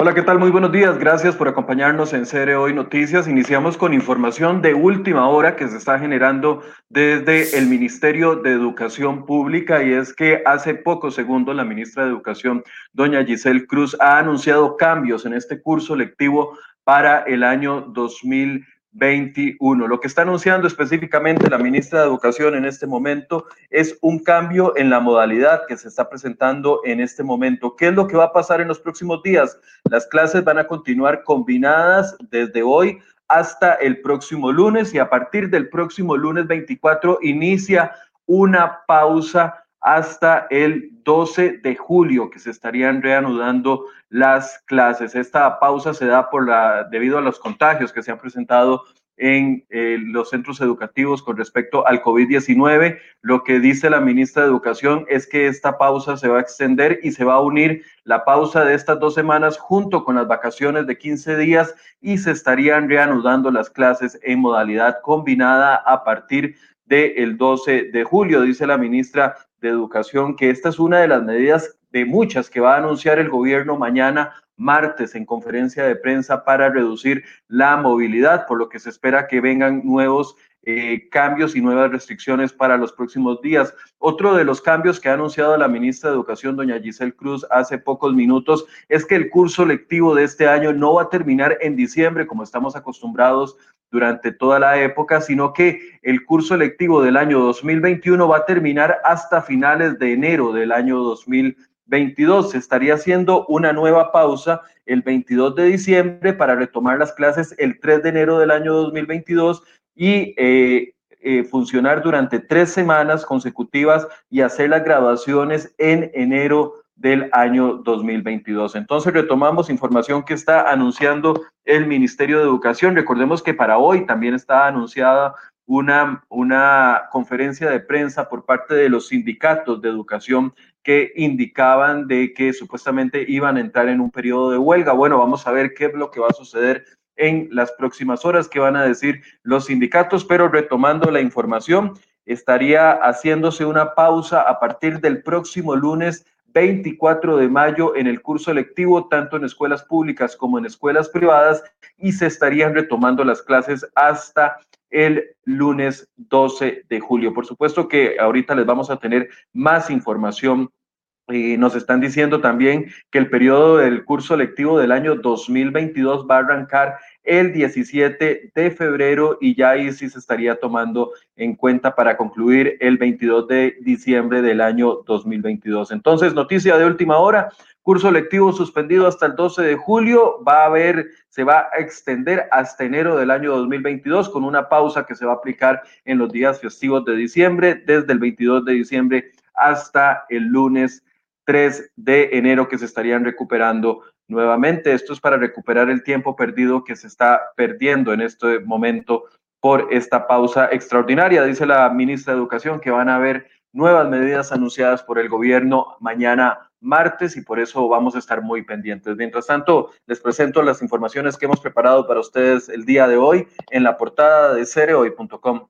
Hola, ¿qué tal? Muy buenos días. Gracias por acompañarnos en Cere Hoy Noticias. Iniciamos con información de última hora que se está generando desde el Ministerio de Educación Pública y es que hace pocos segundos la ministra de Educación, doña Giselle Cruz, ha anunciado cambios en este curso lectivo para el año 2020 21. Lo que está anunciando específicamente la ministra de Educación en este momento es un cambio en la modalidad que se está presentando en este momento. ¿Qué es lo que va a pasar en los próximos días? Las clases van a continuar combinadas desde hoy hasta el próximo lunes y a partir del próximo lunes 24 inicia una pausa hasta el 12 de julio que se estarían reanudando las clases. Esta pausa se da por la, debido a los contagios que se han presentado en eh, los centros educativos con respecto al COVID-19. Lo que dice la ministra de Educación es que esta pausa se va a extender y se va a unir la pausa de estas dos semanas junto con las vacaciones de 15 días y se estarían reanudando las clases en modalidad combinada a partir del 12 de julio, dice la ministra de Educación, que esta es una de las medidas de muchas que va a anunciar el gobierno mañana martes en conferencia de prensa para reducir la movilidad, por lo que se espera que vengan nuevos eh, cambios y nuevas restricciones para los próximos días. Otro de los cambios que ha anunciado la ministra de Educación, doña Giselle Cruz, hace pocos minutos, es que el curso lectivo de este año no va a terminar en diciembre, como estamos acostumbrados durante toda la época, sino que el curso lectivo del año 2021 va a terminar hasta finales de enero del año 2022. Se estaría haciendo una nueva pausa el 22 de diciembre para retomar las clases el 3 de enero del año 2022 y eh, eh, funcionar durante tres semanas consecutivas y hacer las graduaciones en enero del año 2022. Entonces retomamos información que está anunciando el Ministerio de Educación. Recordemos que para hoy también está anunciada una, una conferencia de prensa por parte de los sindicatos de educación que indicaban de que supuestamente iban a entrar en un periodo de huelga. Bueno, vamos a ver qué es lo que va a suceder en las próximas horas, qué van a decir los sindicatos, pero retomando la información, estaría haciéndose una pausa a partir del próximo lunes 24 de mayo en el curso lectivo, tanto en escuelas públicas como en escuelas privadas, y se estarían retomando las clases hasta el lunes 12 de julio. Por supuesto que ahorita les vamos a tener más información y nos están diciendo también que el periodo del curso lectivo del año 2022 va a arrancar el 17 de febrero y ya ahí sí se estaría tomando en cuenta para concluir el 22 de diciembre del año 2022. Entonces, noticia de última hora, curso lectivo suspendido hasta el 12 de julio, va a haber, se va a extender hasta enero del año 2022 con una pausa que se va a aplicar en los días festivos de diciembre, desde el 22 de diciembre hasta el lunes 3 de enero que se estarían recuperando nuevamente. Esto es para recuperar el tiempo perdido que se está perdiendo en este momento por esta pausa extraordinaria. Dice la ministra de Educación que van a haber nuevas medidas anunciadas por el gobierno mañana martes y por eso vamos a estar muy pendientes. Mientras tanto, les presento las informaciones que hemos preparado para ustedes el día de hoy en la portada de cereoy.com.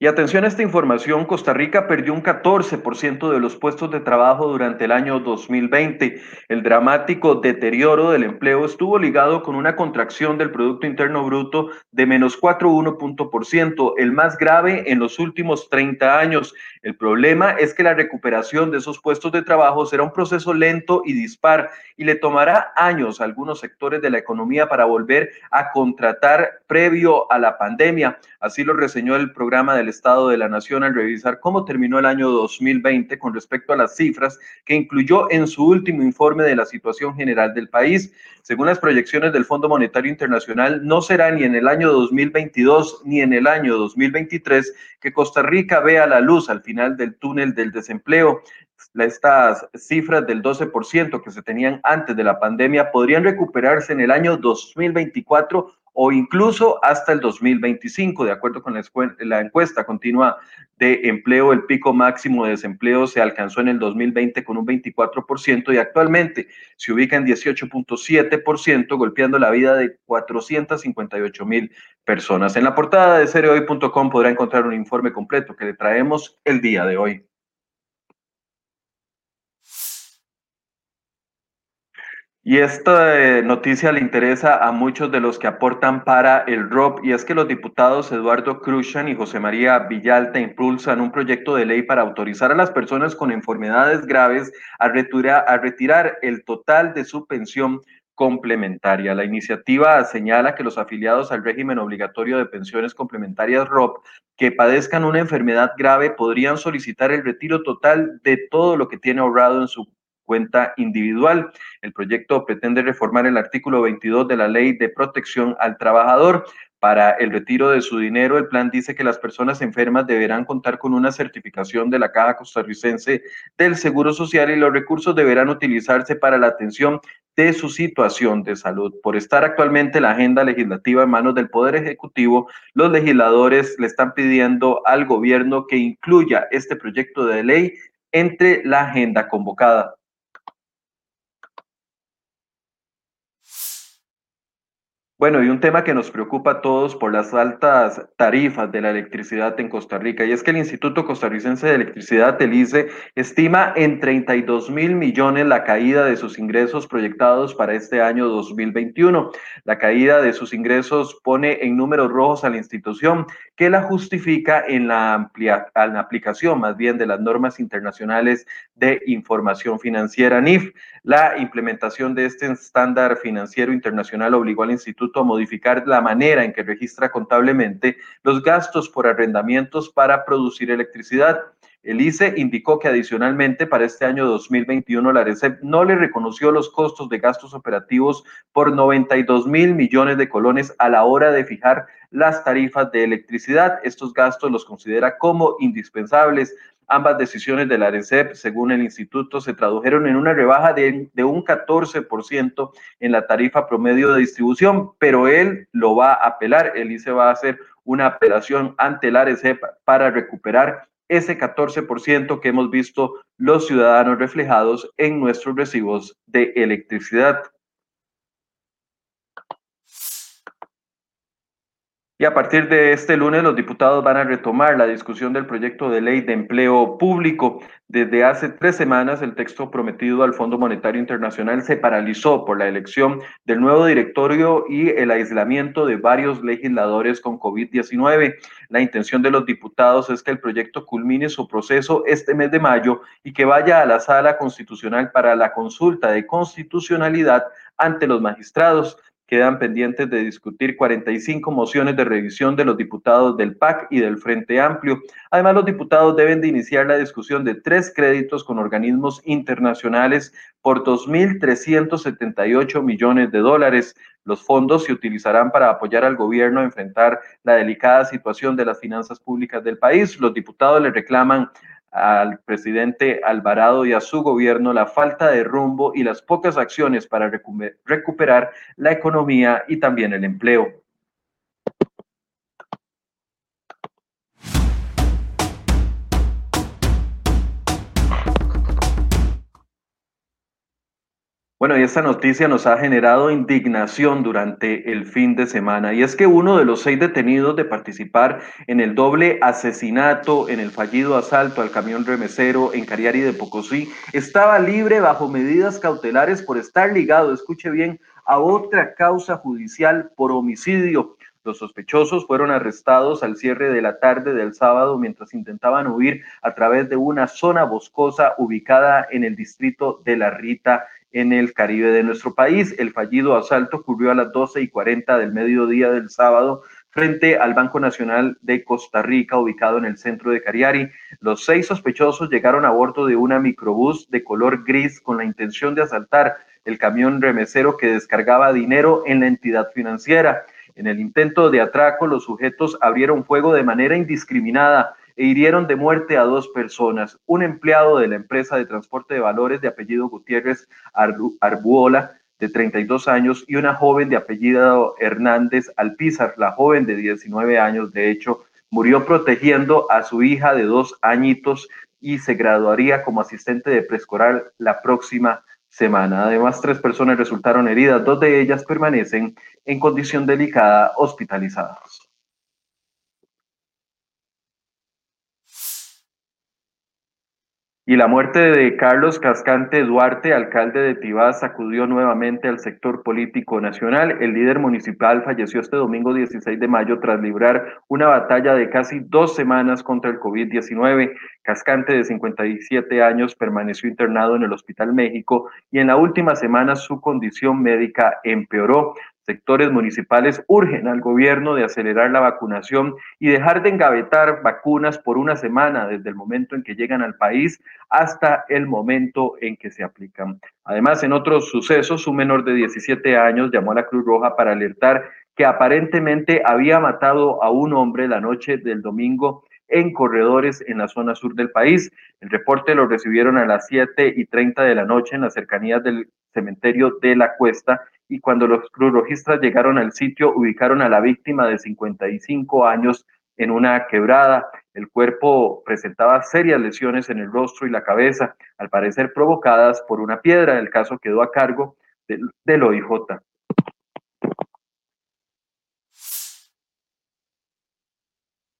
Y atención a esta información, Costa Rica perdió un 14% de los puestos de trabajo durante el año 2020. El dramático deterioro del empleo estuvo ligado con una contracción del Producto Interno Bruto de menos 4,1%, el más grave en los últimos 30 años. El problema es que la recuperación de esos puestos de trabajo será un proceso lento y dispar y le tomará años a algunos sectores de la economía para volver a contratar previo a la pandemia. Así lo reseñó el programa del Estado de la Nación al revisar cómo terminó el año 2020 con respecto a las cifras que incluyó en su último informe de la situación general del país. Según las proyecciones del Fondo Monetario Internacional, no será ni en el año 2022 ni en el año 2023 que Costa Rica vea la luz al final del túnel del desempleo. estas cifras del 12% que se tenían antes de la pandemia podrían recuperarse en el año 2024 o incluso hasta el 2025, de acuerdo con la encuesta continua de empleo. El pico máximo de desempleo se alcanzó en el 2020 con un 24% y actualmente se ubica en 18.7%, golpeando la vida de 458 mil personas. En la portada de seriohoy.com podrá encontrar un informe completo que le traemos el día de hoy. Y esta eh, noticia le interesa a muchos de los que aportan para el ROP, y es que los diputados Eduardo Cruzan y José María Villalta impulsan un proyecto de ley para autorizar a las personas con enfermedades graves a retirar, a retirar el total de su pensión complementaria. La iniciativa señala que los afiliados al régimen obligatorio de pensiones complementarias ROP que padezcan una enfermedad grave podrían solicitar el retiro total de todo lo que tiene ahorrado en su cuenta individual. El proyecto pretende reformar el artículo 22 de la Ley de Protección al Trabajador. Para el retiro de su dinero, el plan dice que las personas enfermas deberán contar con una certificación de la Caja Costarricense del Seguro Social y los recursos deberán utilizarse para la atención de su situación de salud. Por estar actualmente la agenda legislativa en manos del Poder Ejecutivo, los legisladores le están pidiendo al gobierno que incluya este proyecto de ley entre la agenda convocada. Bueno, y un tema que nos preocupa a todos por las altas tarifas de la electricidad en Costa Rica, y es que el Instituto Costarricense de Electricidad, el ICE, estima en 32 mil millones la caída de sus ingresos proyectados para este año 2021. La caída de sus ingresos pone en números rojos a la institución, que la justifica en la, amplia, en la aplicación más bien de las normas internacionales de información financiera NIF. La implementación de este estándar financiero internacional obligó al instituto a modificar la manera en que registra contablemente los gastos por arrendamientos para producir electricidad. El ICE indicó que adicionalmente para este año 2021 la RECEP no le reconoció los costos de gastos operativos por 92 mil millones de colones a la hora de fijar las tarifas de electricidad. Estos gastos los considera como indispensables Ambas decisiones de la ARECEP, según el instituto, se tradujeron en una rebaja de, un 14% en la tarifa promedio de distribución, pero él lo va a apelar. El ICE va a hacer una apelación ante la ARECEP para recuperar ese 14% que hemos visto los ciudadanos reflejados en nuestros recibos de electricidad. Y a partir de este lunes, los diputados van a retomar la discusión del proyecto de ley de empleo público. Desde hace tres semanas, el texto prometido al Fondo Monetario Internacional se paralizó por la elección del nuevo directorio y el aislamiento de varios legisladores con COVID-19. La intención de los diputados es que el proyecto culmine su proceso este mes de mayo y que vaya a la sala constitucional para la consulta de constitucionalidad ante los magistrados quedan pendientes de discutir 45 mociones de revisión de los diputados del PAC y del Frente Amplio. Además, los diputados deben de iniciar la discusión de tres créditos con organismos internacionales por 2.378 millones de dólares. Los fondos se utilizarán para apoyar al gobierno a enfrentar la delicada situación de las finanzas públicas del país. Los diputados le reclaman al presidente Alvarado y a su gobierno la falta de rumbo y las pocas acciones para recuperar la economía y también el empleo. Bueno, y esta noticia nos ha generado indignación durante el fin de semana, y es que uno de los seis detenidos de participar en el doble asesinato, en el fallido asalto al camión remesero en Cariari de Pocosí, estaba libre bajo medidas cautelares por estar ligado, escuche bien, a otra causa judicial por homicidio. Los sospechosos fueron arrestados al cierre de la tarde del sábado mientras intentaban huir a través de una zona boscosa ubicada en el distrito de La Rita en el Caribe de nuestro país. El fallido asalto ocurrió a las 12 y 40 del mediodía del sábado frente al Banco Nacional de Costa Rica, ubicado en el centro de Cariari. Los seis sospechosos llegaron a bordo de una microbús de color gris con la intención de asaltar el camión remesero que descargaba dinero en la entidad financiera. En el intento de atraco, los sujetos abrieron fuego de manera indiscriminada e hirieron de muerte a dos personas, un empleado de la empresa de transporte de valores de apellido Gutiérrez Arbuola, de 32 años, y una joven de apellido Hernández Alpizar, la joven de 19 años, de hecho, murió protegiendo a su hija de dos añitos y se graduaría como asistente de preescolar la próxima semana. Además, tres personas resultaron heridas, dos de ellas permanecen en condición delicada hospitalizadas. Y la muerte de Carlos Cascante Duarte, alcalde de Tibás, sacudió nuevamente al sector político nacional. El líder municipal falleció este domingo 16 de mayo tras librar una batalla de casi dos semanas contra el COVID-19. Cascante, de 57 años, permaneció internado en el Hospital México y en la última semana su condición médica empeoró. Sectores municipales urgen al gobierno de acelerar la vacunación y dejar de engavetar vacunas por una semana desde el momento en que llegan al país hasta el momento en que se aplican. Además, en otros sucesos, un menor de 17 años llamó a la Cruz Roja para alertar que aparentemente había matado a un hombre la noche del domingo en corredores en la zona sur del país. El reporte lo recibieron a las 7 y 30 de la noche en las cercanías del cementerio de la Cuesta y cuando los crurojistas llegaron al sitio ubicaron a la víctima de 55 años en una quebrada. El cuerpo presentaba serias lesiones en el rostro y la cabeza, al parecer provocadas por una piedra. El caso quedó a cargo del, del OIJ.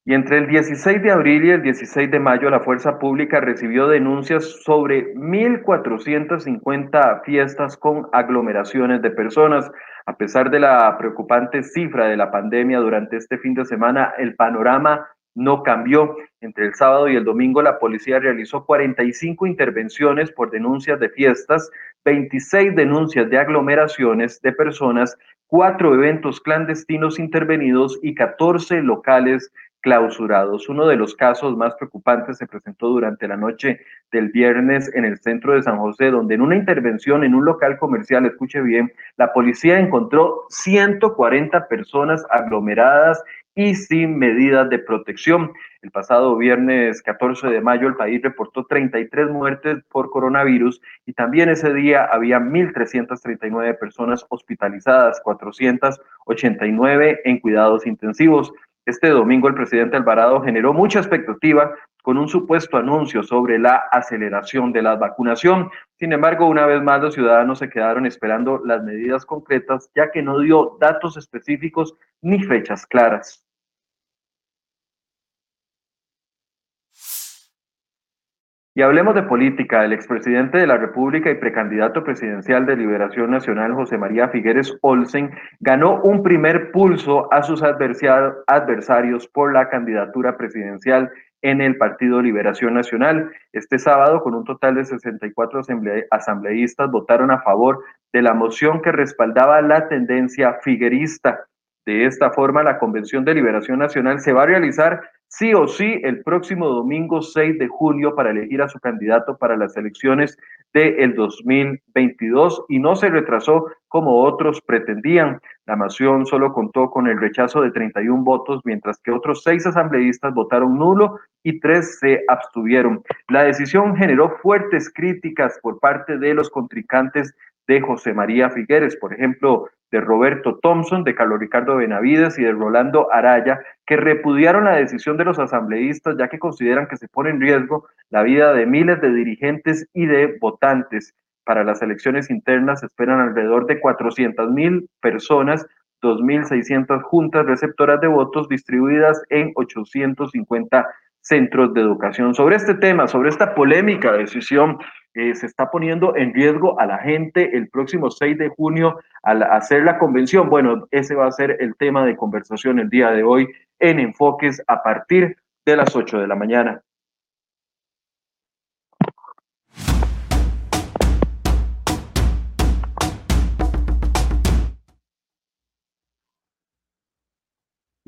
Y entre el 16 de abril y el 16 de mayo, la Fuerza Pública recibió denuncias sobre 1.450 fiestas con aglomeraciones de personas. A pesar de la preocupante cifra de la pandemia durante este fin de semana, el panorama no cambió. Entre el sábado y el domingo, la policía realizó 45 intervenciones por denuncias de fiestas, 26 denuncias de aglomeraciones de personas, cuatro eventos clandestinos intervenidos y 14 locales clausurados. Uno de los casos más preocupantes se presentó durante la noche del viernes en el centro de San José, donde en una intervención en un local comercial, escuche bien, la policía encontró 140 personas aglomeradas y sin medidas de protección. El pasado viernes 14 de mayo el país reportó 33 muertes por coronavirus y también ese día había 1.339 personas hospitalizadas, 489 en cuidados intensivos. Este domingo el presidente Alvarado generó mucha expectativa con un supuesto anuncio sobre la aceleración de la vacunación. Sin embargo, una vez más los ciudadanos se quedaron esperando las medidas concretas ya que no dio datos específicos ni fechas claras. Y hablemos de política. El expresidente de la República y precandidato presidencial de Liberación Nacional, José María Figueres Olsen, ganó un primer pulso a sus adversarios por la candidatura presidencial en el Partido Liberación Nacional. Este sábado, con un total de 64 asambleístas, votaron a favor de la moción que respaldaba la tendencia figuerista. De esta forma, la Convención de Liberación Nacional se va a realizar sí o sí el próximo domingo 6 de junio para elegir a su candidato para las elecciones del 2022 y no se retrasó como otros pretendían. La moción solo contó con el rechazo de 31 votos, mientras que otros seis asambleístas votaron nulo y tres se abstuvieron. La decisión generó fuertes críticas por parte de los contrincantes de José María Figueres, por ejemplo, de Roberto Thompson, de Carlos Ricardo Benavides y de Rolando Araya, que repudiaron la decisión de los asambleístas ya que consideran que se pone en riesgo la vida de miles de dirigentes y de votantes. Para las elecciones internas esperan alrededor de 400 mil personas, 2.600 juntas receptoras de votos distribuidas en 850 centros de educación. Sobre este tema, sobre esta polémica decisión eh, se está poniendo en riesgo a la gente el próximo 6 de junio al hacer la convención. Bueno, ese va a ser el tema de conversación el día de hoy en Enfoques a partir de las 8 de la mañana.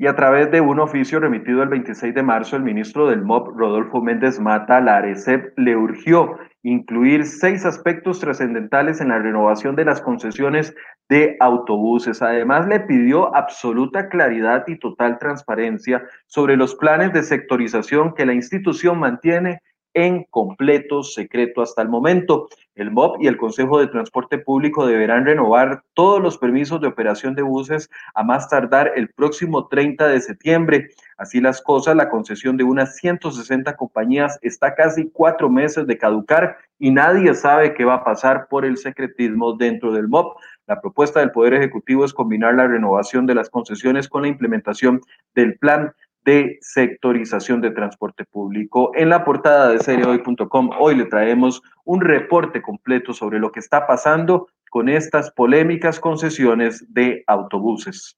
Y a través de un oficio remitido el 26 de marzo, el ministro del MOP, Rodolfo Méndez Mata, la ARECEP, le urgió incluir seis aspectos trascendentales en la renovación de las concesiones de autobuses. Además, le pidió absoluta claridad y total transparencia sobre los planes de sectorización que la institución mantiene en completo secreto hasta el momento. El MOB y el Consejo de Transporte Público deberán renovar todos los permisos de operación de buses a más tardar el próximo 30 de septiembre. Así las cosas, la concesión de unas 160 compañías está casi cuatro meses de caducar y nadie sabe qué va a pasar por el secretismo dentro del MOB. La propuesta del Poder Ejecutivo es combinar la renovación de las concesiones con la implementación del plan de sectorización de transporte público. En la portada de seriohoy.com hoy le traemos un reporte completo sobre lo que está pasando con estas polémicas concesiones de autobuses.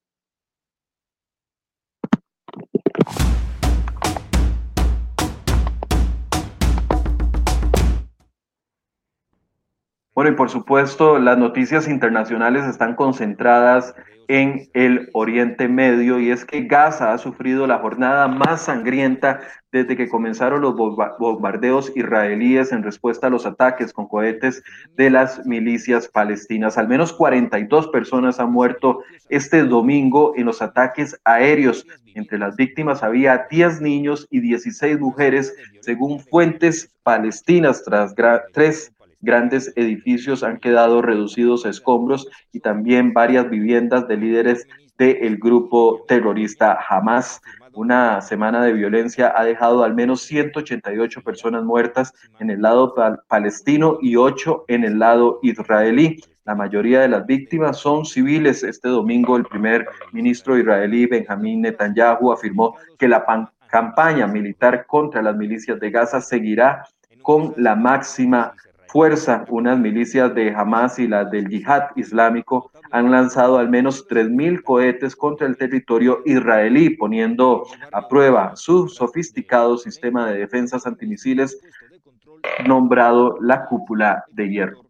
Bueno, y por supuesto, las noticias internacionales están concentradas en el Oriente Medio y es que Gaza ha sufrido la jornada más sangrienta desde que comenzaron los bombardeos israelíes en respuesta a los ataques con cohetes de las milicias palestinas. Al menos 42 personas han muerto este domingo en los ataques aéreos. Entre las víctimas había 10 niños y 16 mujeres, según fuentes palestinas, tras tres grandes edificios han quedado reducidos a escombros y también varias viviendas de líderes del grupo terrorista Hamas. Una semana de violencia ha dejado al menos 188 personas muertas en el lado palestino y 8 en el lado israelí. La mayoría de las víctimas son civiles. Este domingo el primer ministro israelí Benjamín Netanyahu afirmó que la campaña militar contra las milicias de Gaza seguirá con la máxima fuerza, unas milicias de Hamas y las del Yihad Islámico han lanzado al menos 3.000 cohetes contra el territorio israelí, poniendo a prueba su sofisticado sistema de defensas antimisiles nombrado la cúpula de hierro.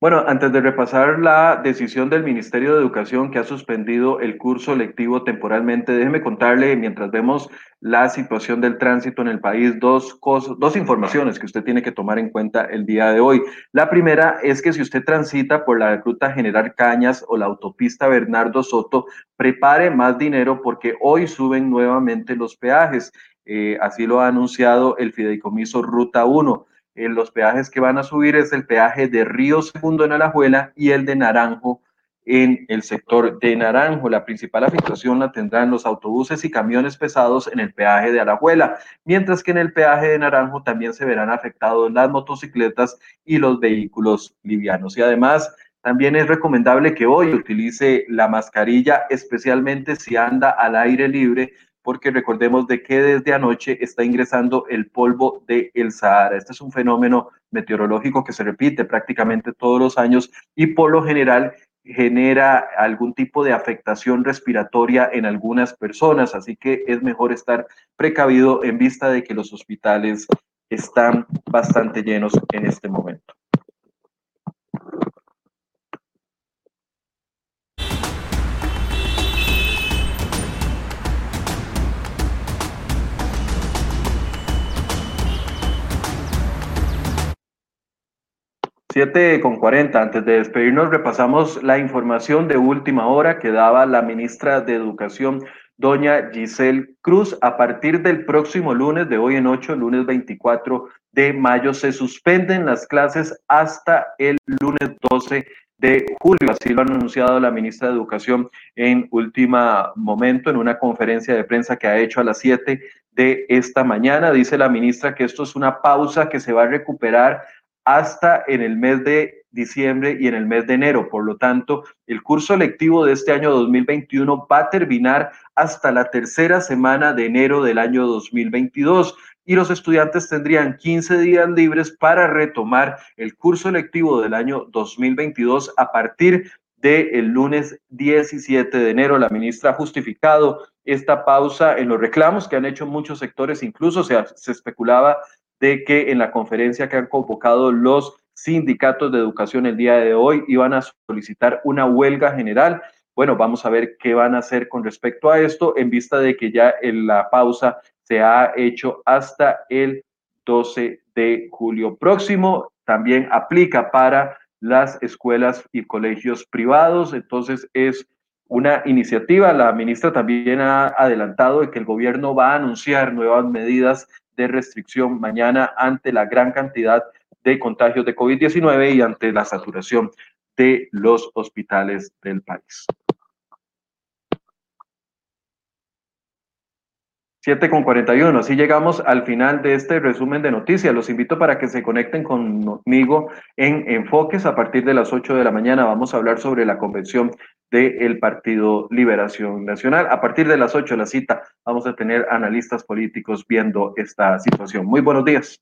'Bueno, antes de repasar la decisión del Ministerio de Educación que ha suspendido el curso lectivo temporalmente, déjeme contarle, mientras vemos la situación del tránsito en el país, dos, cosas, dos informaciones que usted tiene que tomar en cuenta el día de hoy. La primera es que si usted transita por la ruta General Cañas o la autopista Bernardo Soto, prepare más dinero porque hoy suben nuevamente los peajes. Eh, así lo ha anunciado el fideicomiso Ruta 1 los peajes que van a subir es el peaje de Río Segundo en Alajuela y el de Naranjo en el sector de Naranjo. La principal afectación la tendrán los autobuses y camiones pesados en el peaje de Alajuela, mientras que en el peaje de Naranjo también se verán afectados las motocicletas y los vehículos livianos. Y además, también es recomendable que hoy utilice la mascarilla, especialmente si anda al aire libre, porque recordemos de que desde anoche está ingresando el polvo del el Sahara. Este es un fenómeno meteorológico que se repite prácticamente todos los años y por lo general genera algún tipo de afectación respiratoria en algunas personas, así que es mejor estar precavido en vista de que los hospitales están bastante llenos en este momento. 7 con 40. Antes de despedirnos, repasamos la información de última hora que daba la ministra de Educación, doña Giselle Cruz. A partir del próximo lunes, de hoy en 8, lunes 24 de mayo, se suspenden las clases hasta el lunes 12 de julio. Así lo ha anunciado la ministra de Educación en último momento en una conferencia de prensa que ha hecho a las 7 de esta mañana. Dice la ministra que esto es una pausa que se va a recuperar hasta en el mes de diciembre y en el mes de enero. Por lo tanto, el curso lectivo de este año 2021 va a terminar hasta la tercera semana de enero del año 2022 y los estudiantes tendrían 15 días libres para retomar el curso lectivo del año 2022 a partir del lunes 17 de enero. La ministra ha justificado esta pausa en los reclamos que han hecho muchos sectores, incluso se especulaba de que en la conferencia que han convocado los sindicatos de educación el día de hoy iban a solicitar una huelga general. Bueno, vamos a ver qué van a hacer con respecto a esto en vista de que ya en la pausa se ha hecho hasta el 12 de julio próximo. También aplica para las escuelas y colegios privados. Entonces es una iniciativa. La ministra también ha adelantado de que el gobierno va a anunciar nuevas medidas de restricción mañana ante la gran cantidad de contagios de COVID-19 y ante la saturación de los hospitales del país. 7 con 41. Así llegamos al final de este resumen de noticias. Los invito para que se conecten conmigo en Enfoques a partir de las 8 de la mañana. Vamos a hablar sobre la convención del Partido Liberación Nacional. A partir de las 8 de la cita vamos a tener analistas políticos viendo esta situación. Muy buenos días.